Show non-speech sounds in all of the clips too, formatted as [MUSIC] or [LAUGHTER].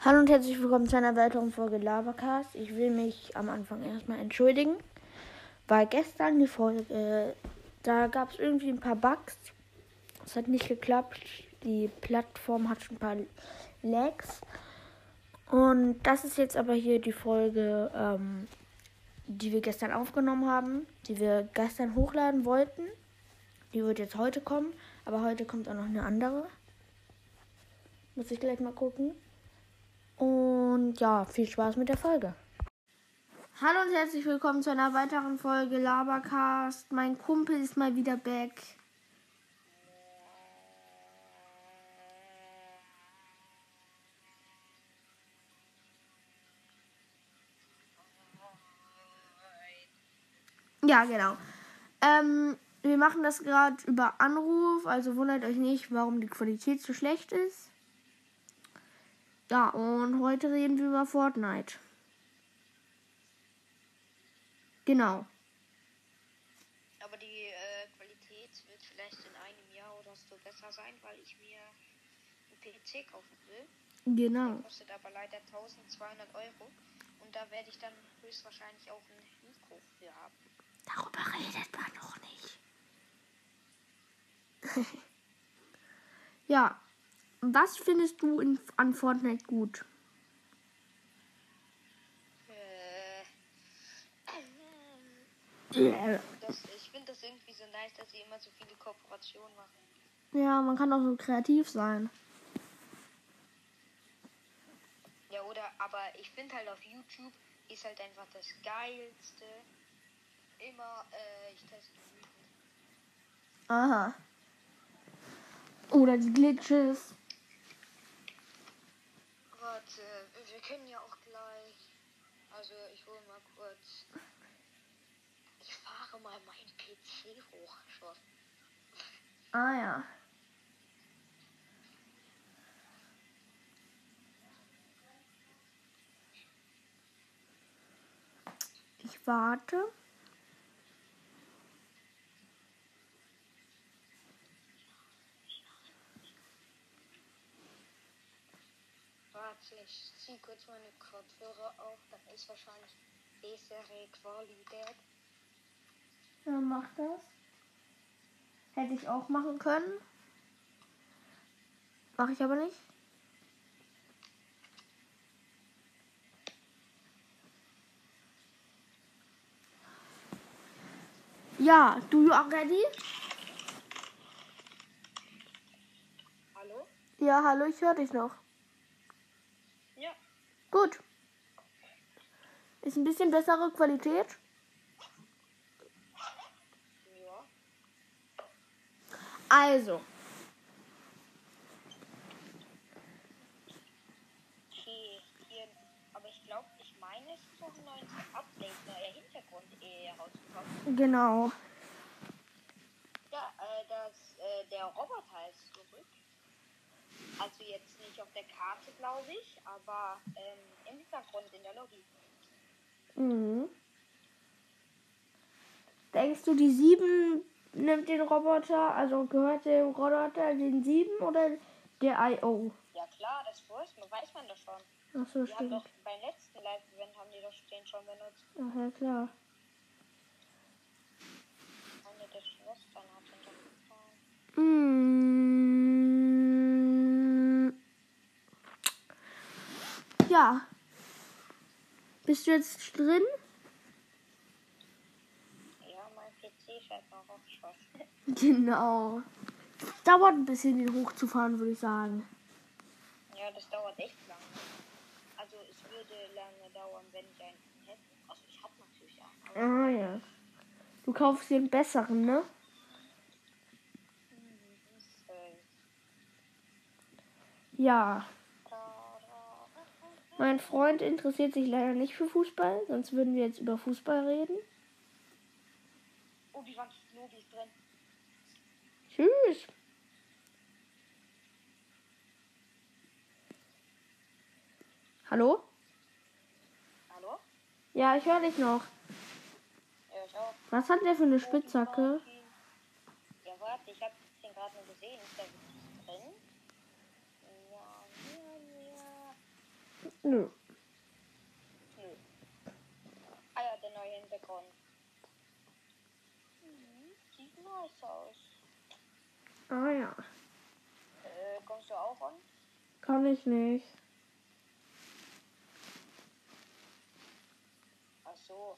Hallo und herzlich willkommen zu einer weiteren Folge Labercast. Ich will mich am Anfang erstmal entschuldigen, weil gestern die Folge, äh, da gab es irgendwie ein paar Bugs. Es hat nicht geklappt. Die Plattform hat schon ein paar Lags. Und das ist jetzt aber hier die Folge, ähm, die wir gestern aufgenommen haben, die wir gestern hochladen wollten. Die wird jetzt heute kommen, aber heute kommt auch noch eine andere. Muss ich gleich mal gucken. Und ja, viel Spaß mit der Folge. Hallo und herzlich willkommen zu einer weiteren Folge Labercast. Mein Kumpel ist mal wieder back. Ja, genau. Ähm, wir machen das gerade über Anruf, also wundert euch nicht, warum die Qualität so schlecht ist. Ja, und heute reden wir über Fortnite. Genau. Aber die äh, Qualität wird vielleicht in einem Jahr oder so besser sein, weil ich mir einen PC kaufen will. Genau. Kostet aber leider 1200 Euro. Und da werde ich dann höchstwahrscheinlich auch ein Mikro für haben. Darüber redet man noch nicht. [LAUGHS] ja. Was findest du in, an Fortnite gut? Äh, Ja, das, ich finde das irgendwie so nice, dass sie immer so viele Kooperationen machen. man kann auch so kreativ sein. Ja, oder, aber ich finde halt auf YouTube ist halt einfach das Geilste. Immer, äh, ich teste Mythen. Aha. Oder die Glitches. Warte, wir können ja auch gleich. Also ich hole mal kurz. Ich fahre mal meinen PC hoch schon. Ah ja. Ich warte. Warte, ich ziehe kurz meine Kopfhörer auf. Dann ist wahrscheinlich bessere Qualität. Ja, mach das. Hätte ich auch machen können. Mache ich aber nicht. Ja, do you are ready? Hallo? Ja, hallo, ich höre dich noch. Gut. Ist ein bisschen bessere Qualität. Ja. Also, Okay, hier. Aber ich glaube, ich meine, es ist noch ein neues Update, neuer Hintergrund rausgekommen. genau. Ja, äh, das, äh, der Roboter ist zurück. Also jetzt nicht auf der Karte, glaube ich, aber ähm, im Hintergrund in der Lobby. Mhm. Denkst du, die 7 nimmt den Roboter, also gehört dem Roboter den 7 oder der IO? Ja klar, das weiß man, weiß man doch schon. Ach so, Die haben stimmt. doch beim letzten Live-Event haben die doch den schon benutzt. Ach ja, klar. Eine der Schwestern hat ihn doch gefahren. Mm. Ja. Bist du jetzt drin? Ja, mein PC fährt noch auf. Genau. Dauert ein bisschen, den hochzufahren, würde ich sagen. ja, das dauert echt lange. Also es würde lange dauern, wenn ich einen hätte. Also ich habe natürlich einen. Ah ja. Du kaufst dir einen besseren, ne? äh, Ja. Mein Freund interessiert sich leider nicht für Fußball, sonst würden wir jetzt über Fußball reden. Oh, die Lobby ist drin. Tschüss. Hallo? Hallo? Ja, ich höre dich noch. Ja, ich auch. Was hat der für eine Spitzhacke? Ja, warte, ich habe den gerade nur gesehen. Ist der drin? Ja, ja, ja. Nö. Nö. Ah ja, der neue Hintergrund. Mhm, sieht nice aus. Ah ja. Äh, kommst du auch an? Kann ich nicht. Ach so.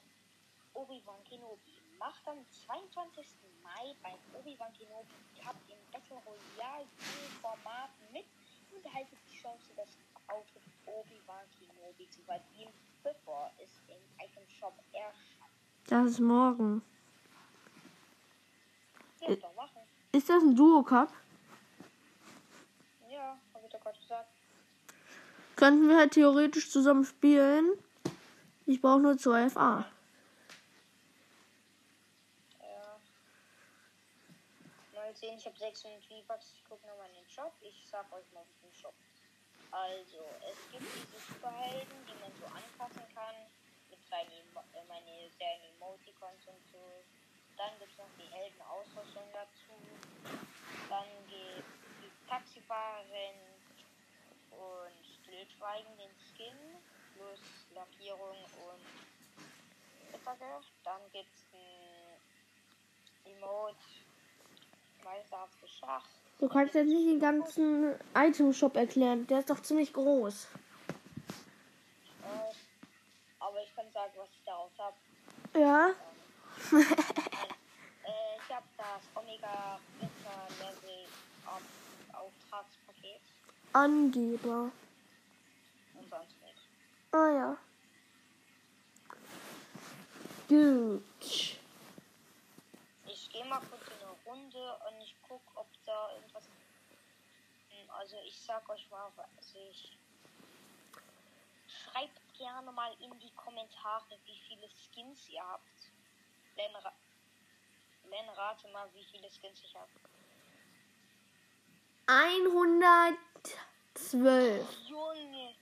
Obi-Wan Kenobi macht am 22. Mai beim Obi-Wan Kenobi Cup im Battle Royale Format mit und erhaltet die Chance, das Outfit Obi-Wan Kenobi zu verdienen, bevor es im Item Shop erscheint. Das ist morgen. Ja, doch machen. Ist das ein Duo-Cup? Ja, hab ich doch gerade gesagt. Könnten wir halt theoretisch zusammen spielen. Ich brauche nur 12a. Ja. Mal sehen, ich habe 600 V-Bucks. Ich gucke nochmal in den Shop. Ich sag euch mal den Shop. Also, es gibt diese Superhelden, die man so anpassen kann. Mit seinen, äh, meine seinen Emoticons und so. Dann gibt es noch die Heldenausrüstung dazu. Dann gibt die Taxifahrerin und Stillschweigen den Skin. Plus Lackierung und Attacke. Dann gibt es ein Emote. Meisterhafte Schach. Du kannst jetzt nicht den ganzen Item-Shop erklären. Der ist doch ziemlich groß. Äh, aber ich kann sagen, was ich daraus habe. Ja? [LAUGHS] Äh, ich habe das Omega Winter Level Auftragspaket Angeber. und sonst nichts. Ah ja. Gut. Ich gehe mal kurz in eine Runde und ich da irgendwas. Hm, Also ich sag euch mal, was ich. Schreibt gerne mal in die Kommentare, wie viele Skins ihr habt. Len, ra Len rate mal, wie viele Skins ich habe. 112. Junge!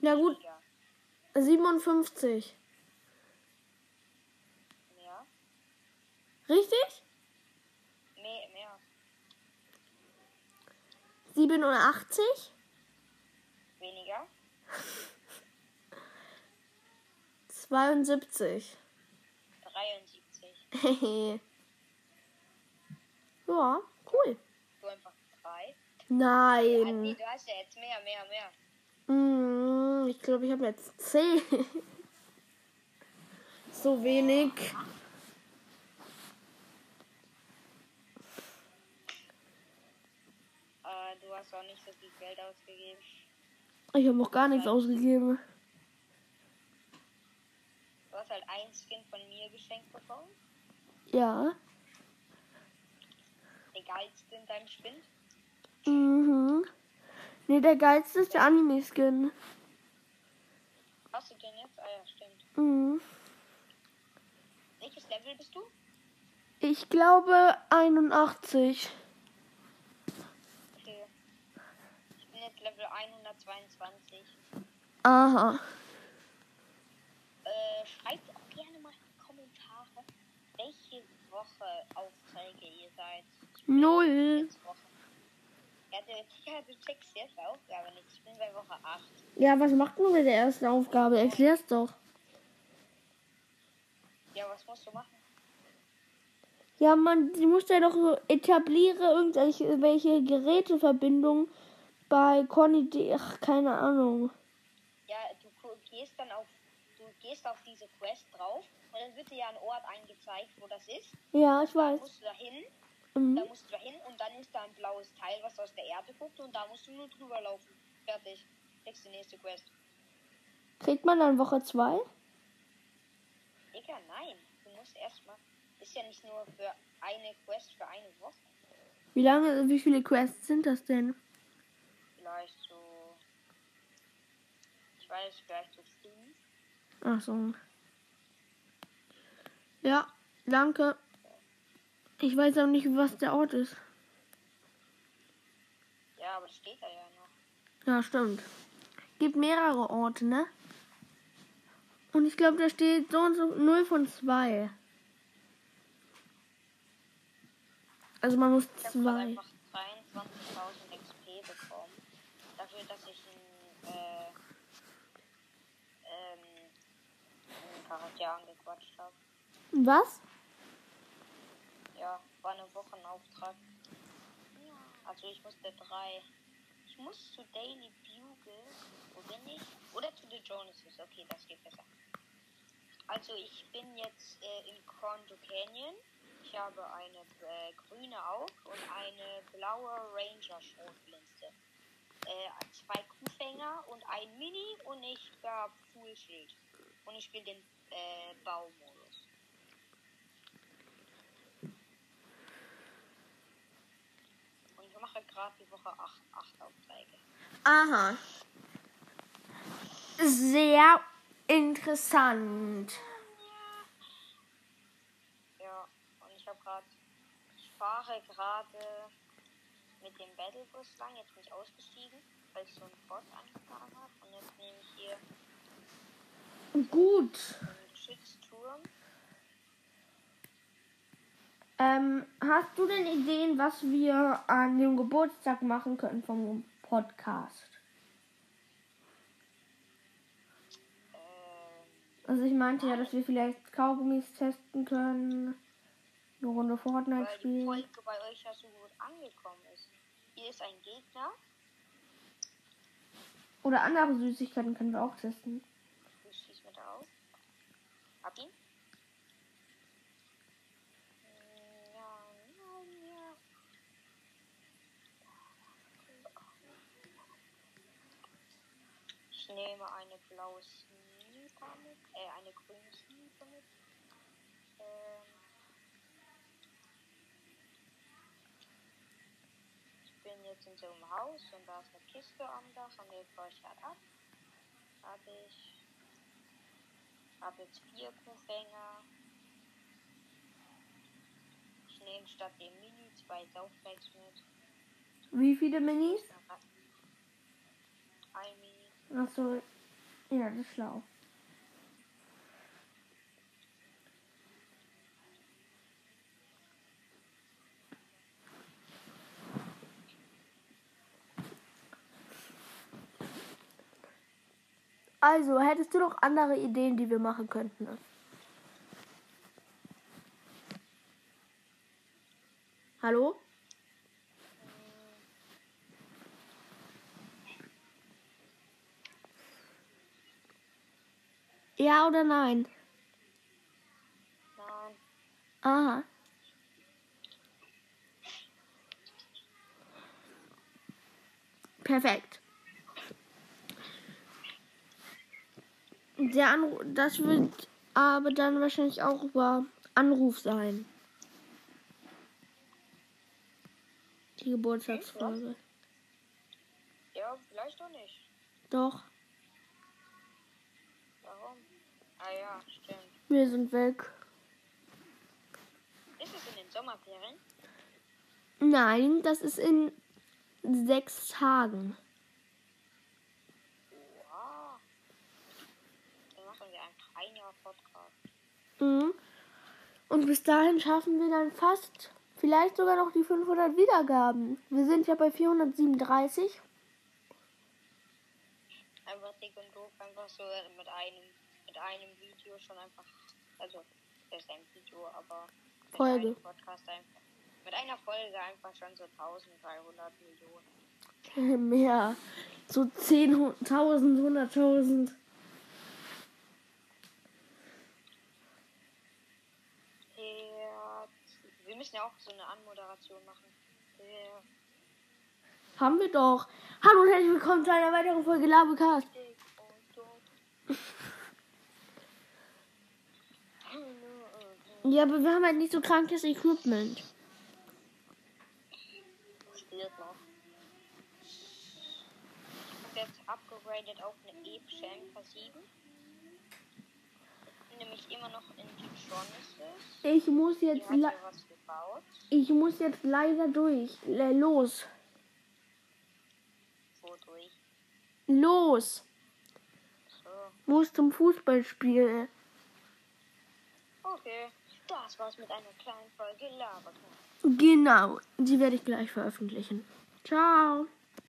Na gut, Ja. 57. Mehr? Richtig? Mehr, mehr. 87. Weniger? 72. 73. Hehe. ja, cool. Du einfach drei. Ah, nee, Nein. du hast ja jetzt mehr, mehr, mehr. Mm, ich glaube, ich habe jetzt 10. [LAUGHS] so wenig. Äh, du hast auch nicht so viel Geld ausgegeben. Ich habe noch gar nichts ausgegeben. Du hast halt ein Skin von mir geschenkt bekommen. Ja. Der geilste in deinem Spind. Mhm. Nee, der geilste ist der Anime-Skin. Hast du den jetzt? Ah ja, stimmt. Mhm. Welches Level bist du? Ich glaube 81. Okay. Ich bin jetzt Level 122. Aha. Äh, schreibt auch gerne mal in die Kommentare, welche Woche Aufträge ihr seid. Null. Ja, du, du checkst die erste Aufgabe nicht. Ich bin bei Woche 8. Ja, was macht man bei der ersten Aufgabe? Erklär's doch. Ja, was musst du machen? Ja, man, die muss ja doch so etabliere irgendwelche welche Geräteverbindungen bei Conny. Ach, keine Ahnung. Ja, du gehst dann auf, du gehst auf diese Quest drauf und dann wird dir ja ein Ort eingezeigt, wo das ist. Ja, ich Da weiß. musst du da hin, Mhm. da musst du da hin und dann ist da ein blaues Teil, was aus der Erde guckt und da musst du nur drüber laufen. Fertig. Kriegst die nächste Quest. Kriegt man dann Woche 2? Digga, nein. Du musst erstmal. Ist ja nicht nur für eine Quest für eine Woche. Wie lange, wie viele Quests sind das denn? vielleicht so. Ich weiß vielleicht so sieben. Ach so. Ja, danke. Ich weiß auch nicht, was der Ort ist. Ja, aber steht da ja noch. Ja, stimmt. Gibt mehrere Orte, ne? Und ich glaube, da steht so und so 0 von 2. Also man muss 2. Charakter angequatscht habe. Was? Ja, war eine Wochenauftrag. Also ich musste drei. Ich muss zu Daily Bugle. Wo bin ich? Oder zu The Jonases. Okay, das geht besser. Also ich bin jetzt äh, im Condo Canyon. Ich habe eine äh, grüne Aug und eine blaue Ranger Schrotflinte. Äh, zwei Kuhfänger und ein Mini und ich habe Full Schild. Und ich spiele den äh, Baumodus. Und ich mache gerade die Woche 8, acht Aufträge. Aha. Sehr interessant. Ja, und ich habe gerade, ich fahre gerade mit dem Battlebus lang. Jetzt bin ich ausgestiegen, weil ich so einen Bot angefahren habe. Und jetzt nehme ich hier Gut. Einen Geschützturm. Ähm, hast du denn Ideen, was wir an dem Geburtstag machen können vom Podcast? Also ich meinte ja, dass wir vielleicht Kaugummis testen können, eine Runde Fortnite weil die spielen. Folge bei euch ja so gut angekommen ist. Hier ist ein Gegner. Oder andere Süßigkeiten können wir auch testen. Ich schieß mit auf. Hab ihn. Ich nehme eine blaue Sniper mit, äh, eine grüne Sniper mit. Ähm, ich bin jetzt in so einem Haus und da ist eine Kiste am Dach und der feuert halt ab. Habe ich. Habe jetzt vier Kuhfänger. Ich nehme statt dem Mini zwei Saufbags mit. Wie viele Minis? Ein Mini. Achso, ja, das ist schlau. Also, hättest du noch andere Ideen, die wir machen könnten? Hallo? Ja oder nein? Nein. Aha. Perfekt. Der Anruf, das wird aber dann wahrscheinlich auch über Anruf sein. Die Geburtstagsfolge. Ja, vielleicht doch nicht. Doch, Warum? Ah ja, stimmt. wir sind weg. Ist es in den Sommerferien? Nein, das ist in sechs Tagen. Wow. Dann machen wir einfach ein Jahr Podcast. Mhm. Und bis dahin schaffen wir dann fast, vielleicht sogar noch die 500 Wiedergaben. Wir sind ja bei 437. Einfach dick und doof, einfach so mit einem, mit einem Video schon einfach, also, das ist ein Video, aber mit Folge. einem Podcast einfach, mit einer Folge einfach schon so 1300 Millionen. [LAUGHS] Mehr. So 10.000, 100.000. Ja, wir müssen ja auch so eine Anmoderation machen. Ja, Haben wir doch. Hallo und herzlich willkommen zu einer weiteren Folge Labecast. doof. Ja, aber wir haben halt nicht so krankes Equipment. Spielt noch. Ich habe jetzt upgradet auf eine epische MK7. Nämlich immer noch in die Genesis. Ich muss jetzt, ich muss jetzt leider durch. Los. Wodurch? Los. So. Muss zum Fußballspiel. Okay. Das war's mit einer kleinen Folge Labercast. Genau. Die werde ich gleich veröffentlichen. Ciao.